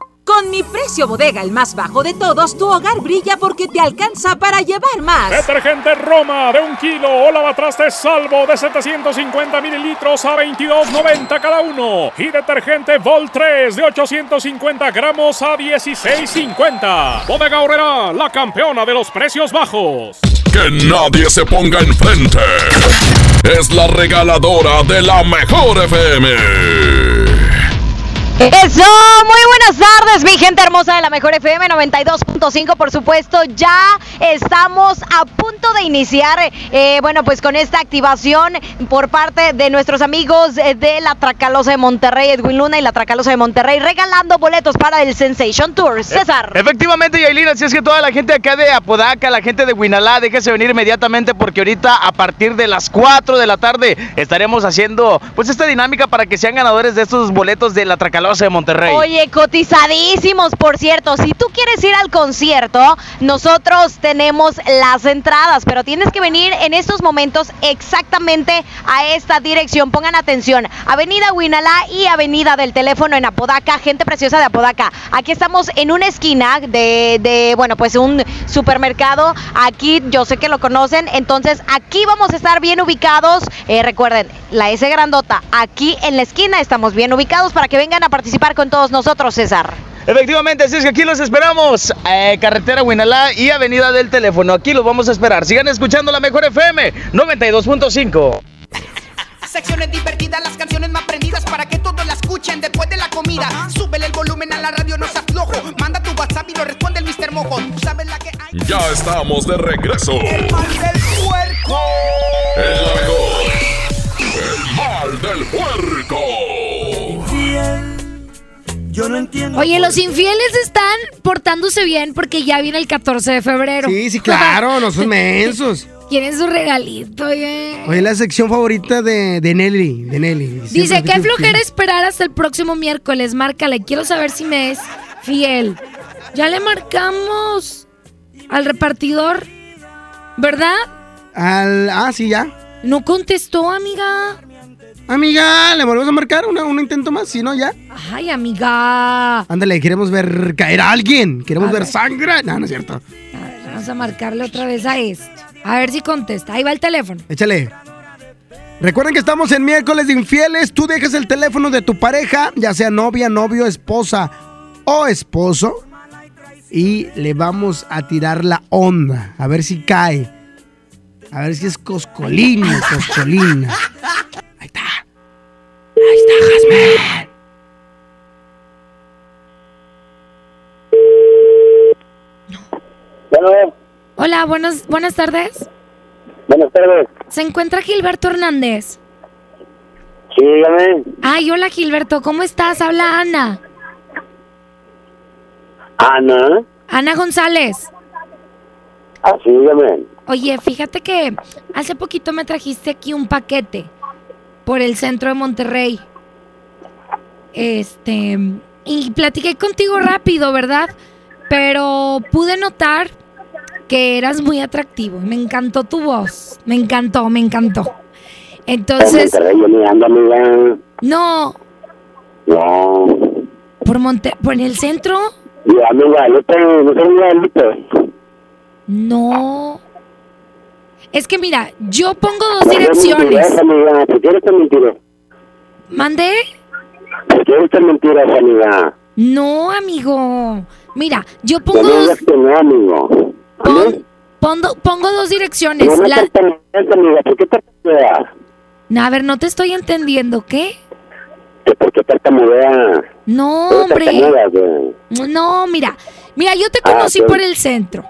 Con mi precio bodega, el más bajo de todos, tu hogar brilla porque te alcanza para llevar más. Detergente Roma de un kilo o lavatrastes salvo de 750 mililitros a 22.90 cada uno. Y detergente Vol 3 de 850 gramos a 16.50. Bodega Horrera, la campeona de los precios bajos. Que nadie se ponga enfrente. Es la regaladora de la mejor FM. Eso, muy buenas tardes, mi gente hermosa de la Mejor FM 92.5, por supuesto, ya estamos a punto de iniciar, eh, bueno, pues con esta activación por parte de nuestros amigos eh, de la Tracalosa de Monterrey, Edwin Luna y la Tracalosa de Monterrey, regalando boletos para el Sensation Tour. César. Efectivamente, Yailin, así es que toda la gente acá de Apodaca, la gente de Huinalá, déjese venir inmediatamente porque ahorita a partir de las 4 de la tarde estaremos haciendo pues esta dinámica para que sean ganadores de estos boletos de la Tracalosa de Monterrey. Oye, cotizadísimos, por cierto. Si tú quieres ir al concierto, nosotros tenemos las entradas, pero tienes que venir en estos momentos exactamente a esta dirección. Pongan atención. Avenida Huinalá y Avenida del Teléfono en Apodaca, gente preciosa de Apodaca. Aquí estamos en una esquina de, de bueno, pues un supermercado. Aquí yo sé que lo conocen, entonces aquí vamos a estar bien ubicados. Eh, recuerden, la S grandota, aquí en la esquina estamos bien ubicados para que vengan a participar con todos nosotros, César. Efectivamente, así es que aquí los esperamos. Eh, carretera Huinalá y Avenida del Teléfono. Aquí los vamos a esperar. Sigan escuchando la mejor FM 92.5. Secciones divertidas, las canciones más prendidas para que todos la escuchen después de la comida. Súbele el volumen a la radio, no seas flojo. Manda tu WhatsApp y lo responde el Mr. Mojo. Tú sabes la que hay. Ya estamos de regreso. El mal del puerco. Es la mejor. El mal del puerco. Yo no entiendo. Oye, los infieles están portándose bien porque ya viene el 14 de febrero. Sí, sí, claro, no son mensos. Quieren su regalito, oye. Oye, la sección favorita de, de Nelly, de Nelly. Dice, qué flojera que- esperar hasta el próximo miércoles. Márcale, quiero saber si me es fiel. Ya le marcamos al repartidor, ¿verdad? Al, ah, sí, ya. No contestó, amiga. Amiga, ¿le volvemos a marcar? Una- un intento más, si no, ya. Ay, amiga. Ándale, queremos ver caer a alguien. Queremos A ver ver. sangre. No, no es cierto. Vamos a marcarle otra vez a esto. A ver si contesta. Ahí va el teléfono. Échale. Recuerden que estamos en miércoles de infieles. Tú dejas el teléfono de tu pareja, ya sea novia, novio, esposa o esposo. Y le vamos a tirar la onda. A ver si cae. A ver si es coscolina, coscolina. Ahí está. Ahí está, Jasmine. Hola, buenas, buenas tardes. Buenas tardes. ¿Se encuentra Gilberto Hernández? Sí, dígame. Ay, hola Gilberto, ¿cómo estás? Habla Ana. Ana. Ana González. Ah, sí, dígame. Oye, fíjate que hace poquito me trajiste aquí un paquete por el centro de Monterrey. Este, y platiqué contigo rápido, ¿verdad? Pero pude notar que eras muy atractivo. Me encantó tu voz. Me encantó, me encantó. Entonces, no, No. por Monte, por el centro, no. Es que mira, yo pongo dos direcciones. mentirosa, amiga. ¿Por qué eres tan mentirosa? ¿Mandé? ¿Por qué eres tan mentirosa, amiga? No, amigo. Mira, yo pongo dos, amigo. ¿Qué? pongo, pongo dos direcciones. No La-. No, a ver, no te estoy entendiendo, ¿qué? ¿Que ¿Por qué tartamudeas? No, hombre. No, mira. Mira, yo te Ah, conocí por el centro.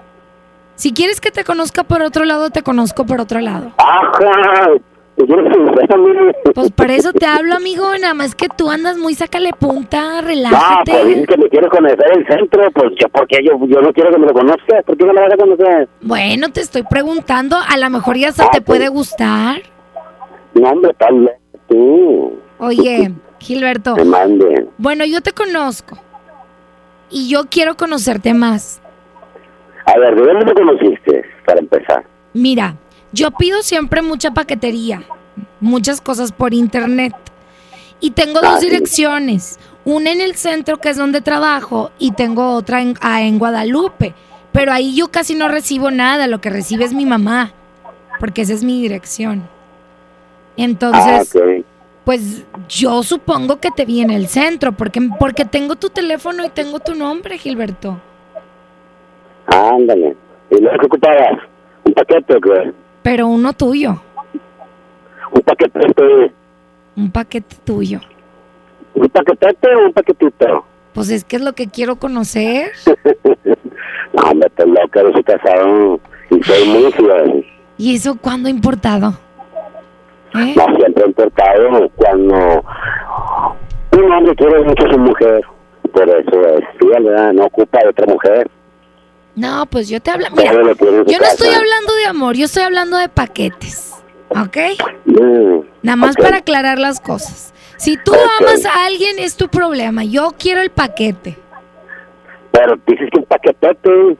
Si quieres que te conozca por otro lado, te conozco por otro lado. ¡Ajá! Pues por eso te hablo, amigo. Nada más que tú andas muy sácale punta, No, pues relájate. dices que me quieres conocer el centro, pues yo, porque yo, yo no quiero que me lo conozcas, ¿por qué no me vas a conocer? Bueno, te estoy preguntando. A lo mejor ya se te pues. puede gustar. No, hombre, tal vez tú, Oye, Gilberto. te mande. Bueno, yo te conozco. Y yo quiero conocerte más. A ver, ¿de dónde me conociste, para empezar? Mira, yo pido siempre mucha paquetería, muchas cosas por internet. Y tengo dos direcciones. Una en el centro, que es donde trabajo, y tengo otra en, ah, en Guadalupe. Pero ahí yo casi no recibo nada, lo que recibe es mi mamá, porque esa es mi dirección. Entonces, ah, pues yo supongo que te vi en el centro, porque, porque tengo tu teléfono y tengo tu nombre, Gilberto. Ándale. ¿Y luego qué ocupabas? ¿Un paquete o qué? Pero uno tuyo, ¿Un paquetete? un paquete tuyo. ¿Un paquetete o un paquetito? Pues es que es lo que quiero conocer. No, hombre, te loca, eres casado y soy muy fiel. ¿Y eso cuándo ha importado? ¿Eh? No siempre he importado cuando un hombre quiere mucho a su mujer. Por eso es fiel, ¿verdad? No ocupa de otra mujer. No, pues yo te hablo. Mira, quiere en su yo no estoy hablando de amor, yo estoy hablando de paquetes. ¿Ok? Mm, Nada más para aclarar las cosas. Si tú amas a alguien, es tu problema. Yo quiero el paquete. Pero dices que un paquetete.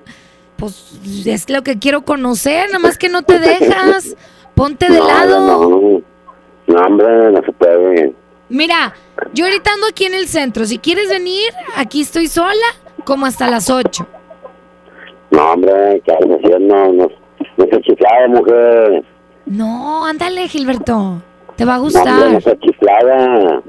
Pues es lo que quiero conocer, nada más que no te dejas. Ponte de no, lado. No, no, hombre, no se puede. Mira, yo ahorita ando aquí en el centro. Si quieres venir, aquí estoy sola, como hasta las 8. No, hombre, que haces no, no, no se chiflada, mujer. No, ándale, Gilberto. Te va a No, hombre, no gustar. se chiflada.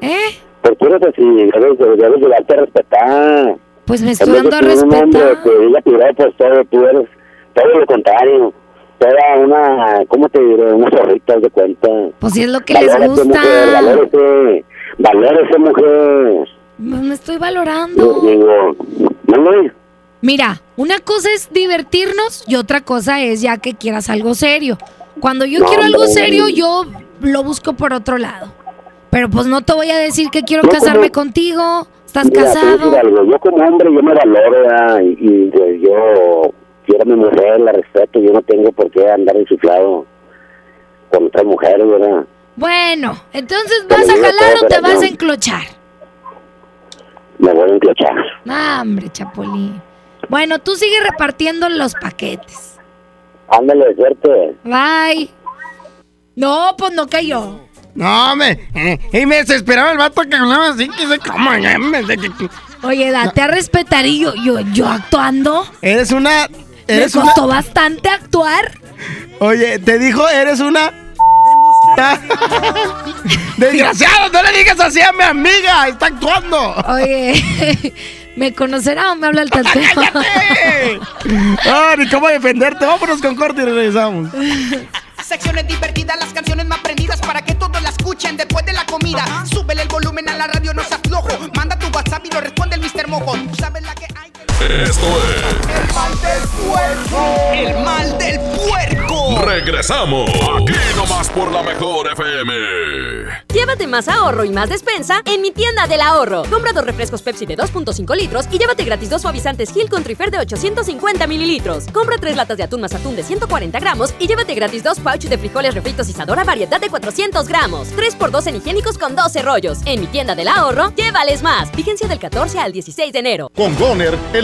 ¿Eh? ¿Por qué eres así? Debes, de- debes de darte a respetar. Pues me estoy dando a que un hombre respetar. te diga tirar, pues todo, tú eres todo lo contrario. Toda una, ¿cómo te diré? Una zorrita, de cuenta. Pues si es lo que les Valórate, gusta. Mujer, valórate, valórese, mujer. Pues me estoy valorando. Yo digo, no, no, Mira, una cosa es divertirnos y otra cosa es ya que quieras algo serio. Cuando yo No, quiero algo serio, yo lo busco por otro lado. Pero pues no te voy a decir que quiero No, casarme como- contigo. Estás Mira, casado. algo. Yo como hombre, yo me valoro, y, y, pues, yo quiero a mi mujer, la respeto, yo no tengo por qué andar insuflado con otra mujer, ¿verdad? Bueno, entonces Pero vas a jalar o te vas a enclochar. Me voy a enclochar. Ah, hombre, Chapulín. Bueno, tú sigue repartiendo los paquetes. Ándale, suerte. Bye. No, pues no cayó. No, hombre. eh, Y me desesperaba el vato que hablaba así, que se cómo, eh, me- de que- que- Oye, date a respetar y yo, yo, yo actuando. Eres una. Me Eres una. costó bastante actuar. Oye, te dijo, eres una. Desgraciado, no le digas así a mi amiga, está actuando. Oye, ¿me conocerá o me habla el tateo? Ah, ni cómo defenderte. Vámonos con corte y regresamos. Secciones divertidas, las canciones más prendidas para que todos la escuchen después de la comida. Súbele el volumen a la radio, no seas flojo. Manda tu WhatsApp y lo responde el Mr. Mojo. Tú sabes la que hay. Esto es El mal del puerco. El mal del puerco. Regresamos. Aquí nomás por la mejor FM. Llévate más ahorro y más despensa en mi tienda del ahorro. Compra dos refrescos Pepsi de 2.5 litros y llévate gratis dos suavizantes Gil con Trifer de 850 mililitros. Compra tres latas de atún más atún de 140 gramos y llévate gratis dos pouches de frijoles refritos Isadora variedad de 400 gramos. 3x2 en higiénicos con 12 rollos. En mi tienda del ahorro, llévales más. Vigencia del 14 al 16 de enero. Con Goner, el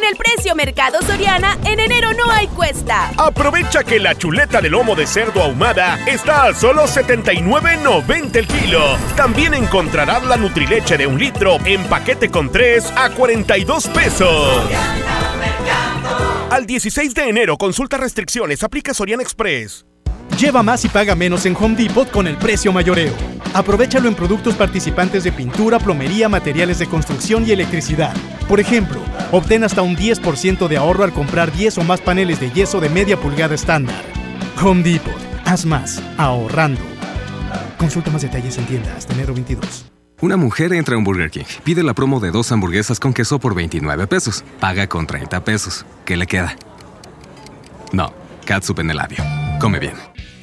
Con el precio Mercado Soriana, en enero no hay cuesta. Aprovecha que la chuleta de lomo de cerdo ahumada está a solo 79.90 el kilo. También encontrarás la Nutrileche de un litro en paquete con 3 a 42 pesos. Al 16 de enero, consulta restricciones, aplica Soriana Express. Lleva más y paga menos en Home Depot con el precio mayoreo. Aprovechalo en productos participantes de pintura, plomería, materiales de construcción y electricidad. Por ejemplo, obtén hasta un 10% de ahorro al comprar 10 o más paneles de yeso de media pulgada estándar. Home Depot. Haz más, ahorrando. Consulta más detalles en tienda hasta enero 22. Una mujer entra a un Burger King, pide la promo de dos hamburguesas con queso por 29 pesos, paga con 30 pesos. ¿Qué le queda? No, catsup en el labio. Come bien.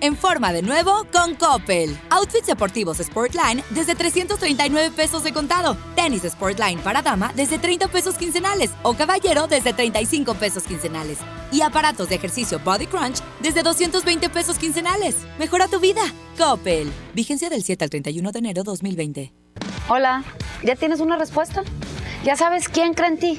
En forma de nuevo con Coppel. Outfits deportivos Sportline desde 339 pesos de contado. Tenis Sportline para dama desde 30 pesos quincenales o caballero desde 35 pesos quincenales. Y aparatos de ejercicio Body Crunch desde 220 pesos quincenales. Mejora tu vida. Coppel. Vigencia del 7 al 31 de enero 2020. Hola, ¿ya tienes una respuesta? ¿Ya sabes quién cree en ti?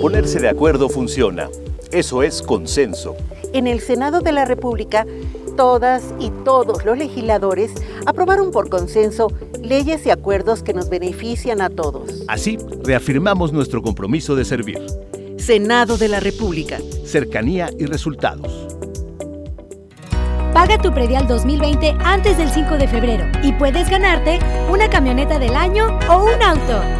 Ponerse de acuerdo funciona. Eso es consenso. En el Senado de la República, todas y todos los legisladores aprobaron por consenso leyes y acuerdos que nos benefician a todos. Así, reafirmamos nuestro compromiso de servir. Senado de la República. Cercanía y resultados. Paga tu predial 2020 antes del 5 de febrero y puedes ganarte una camioneta del año o un auto.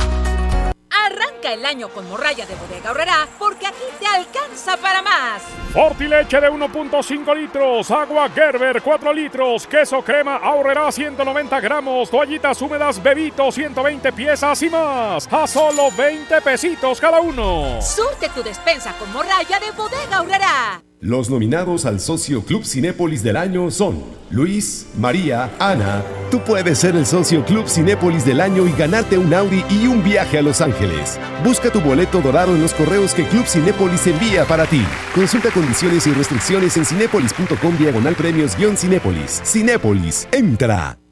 Arranca el año con morralla de bodega ahorrará porque aquí te alcanza para más. Fortileche de 1.5 litros, agua Gerber 4 litros, queso crema ahorrará 190 gramos, toallitas húmedas Bebito 120 piezas y más, a solo 20 pesitos cada uno. Surte tu despensa con morralla de bodega ahorrará. Los nominados al Socio Club Cinépolis del año son Luis, María, Ana. Tú puedes ser el Socio Club Cinépolis del año y ganarte un Audi y un viaje a Los Ángeles. Busca tu boleto dorado en los correos que Club Cinépolis envía para ti. Consulta condiciones y restricciones en cinépolis.com diagonal premios-cinépolis. Cinépolis, entra.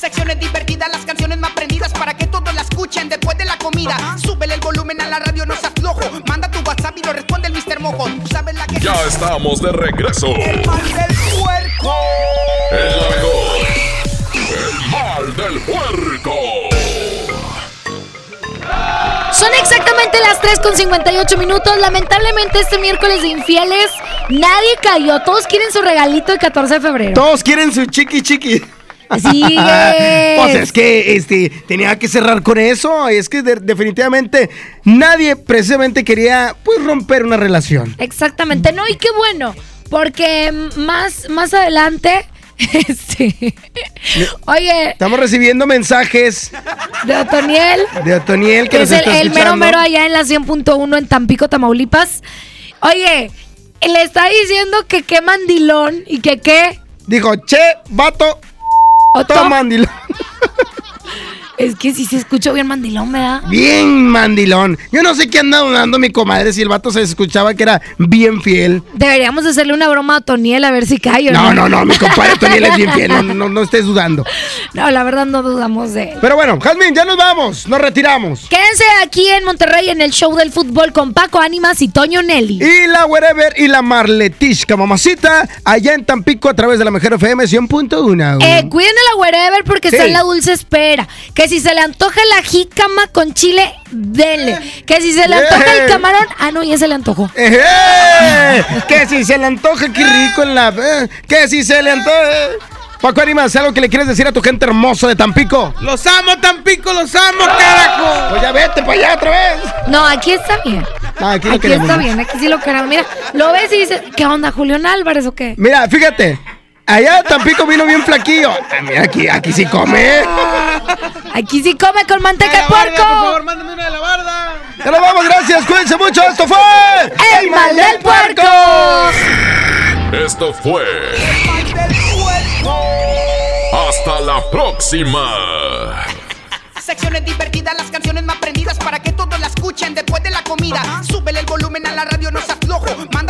Secciones divertidas, las canciones más prendidas para que todos la escuchen después de la comida. Súbele el volumen a la radio, no se aflojo. Manda tu WhatsApp y lo responde el Mr. Mojo. Tú sabes la que Ya estamos de regreso. El mal del puerco. El la mejor. El mal del puerco. Son exactamente las 3 con 58 minutos. Lamentablemente este miércoles de infieles nadie cayó. Todos quieren su regalito de 14 de febrero. Todos quieren su chiqui chiqui. Así es. Pues es que este, tenía que cerrar con eso. Es que de- definitivamente nadie precisamente quería pues romper una relación. Exactamente, no, y qué bueno, porque más, más adelante, este, oye, Estamos recibiendo mensajes de Otoniel, de Otoniel que, que nos es el, está el mero mero allá en la 100.1 en Tampico, Tamaulipas. Oye, le está diciendo que qué mandilón y que qué. Dijo, che, vato, Otto. mandilón. Es que si se escuchó bien mandilón, ¿verdad? Bien mandilón. Yo no sé qué anda dudando mi comadre si el vato se escuchaba que era bien fiel. Deberíamos hacerle una broma a Otoniel a ver si cae o No, no. no, no, mi compadre Otoniel es bien fiel. No, no, no estés dudando. No, la verdad no dudamos de él. Pero bueno, Jazmín, ya nos vamos. Nos retiramos. Quédense aquí en Monterrey en el show del fútbol con Paco Ánimas y Toño Nelly. Y la Wherever y la Marletishka, mamacita, allá en Tampico a través de la Mejor FM 100.1. Eh, cuiden a la wherever porque Sí. está en la dulce espera. Que si se le antoja la jícama con chile, denle. Que si se le antoja el Eh. camarón, ah, no, ya se le antojó. ¡Eh! Que si se le antoja, qué rico en la. eh, Que si se le antoja. Paco Ánimas, ¿algo que le quieres decir a tu gente hermosa de Tampico? Los amo, Tampico, los amo, carajo. Pues ya vete para allá otra vez. No, aquí está bien. Ah, aquí Aquí, está bien, aquí sí lo queremos. Mira, lo ves y dices, ¿qué onda, Julián Álvarez o qué? Mira, fíjate. Allá Tampico vino bien flaquillo. Ah, mira, aquí, aquí sí come. Aquí sí come con manteca de puerco. Por favor, mándame una de la barda. Ya nos vamos, gracias. Cuídense mucho. Esto fue. ¡El mal del puerco! Esto fue. Hasta la próxima. Secciones divertidas, las canciones más prendidas para que todos la escuchen después de la comida. Súbele el volumen a la radio, no se aflojo. Manda.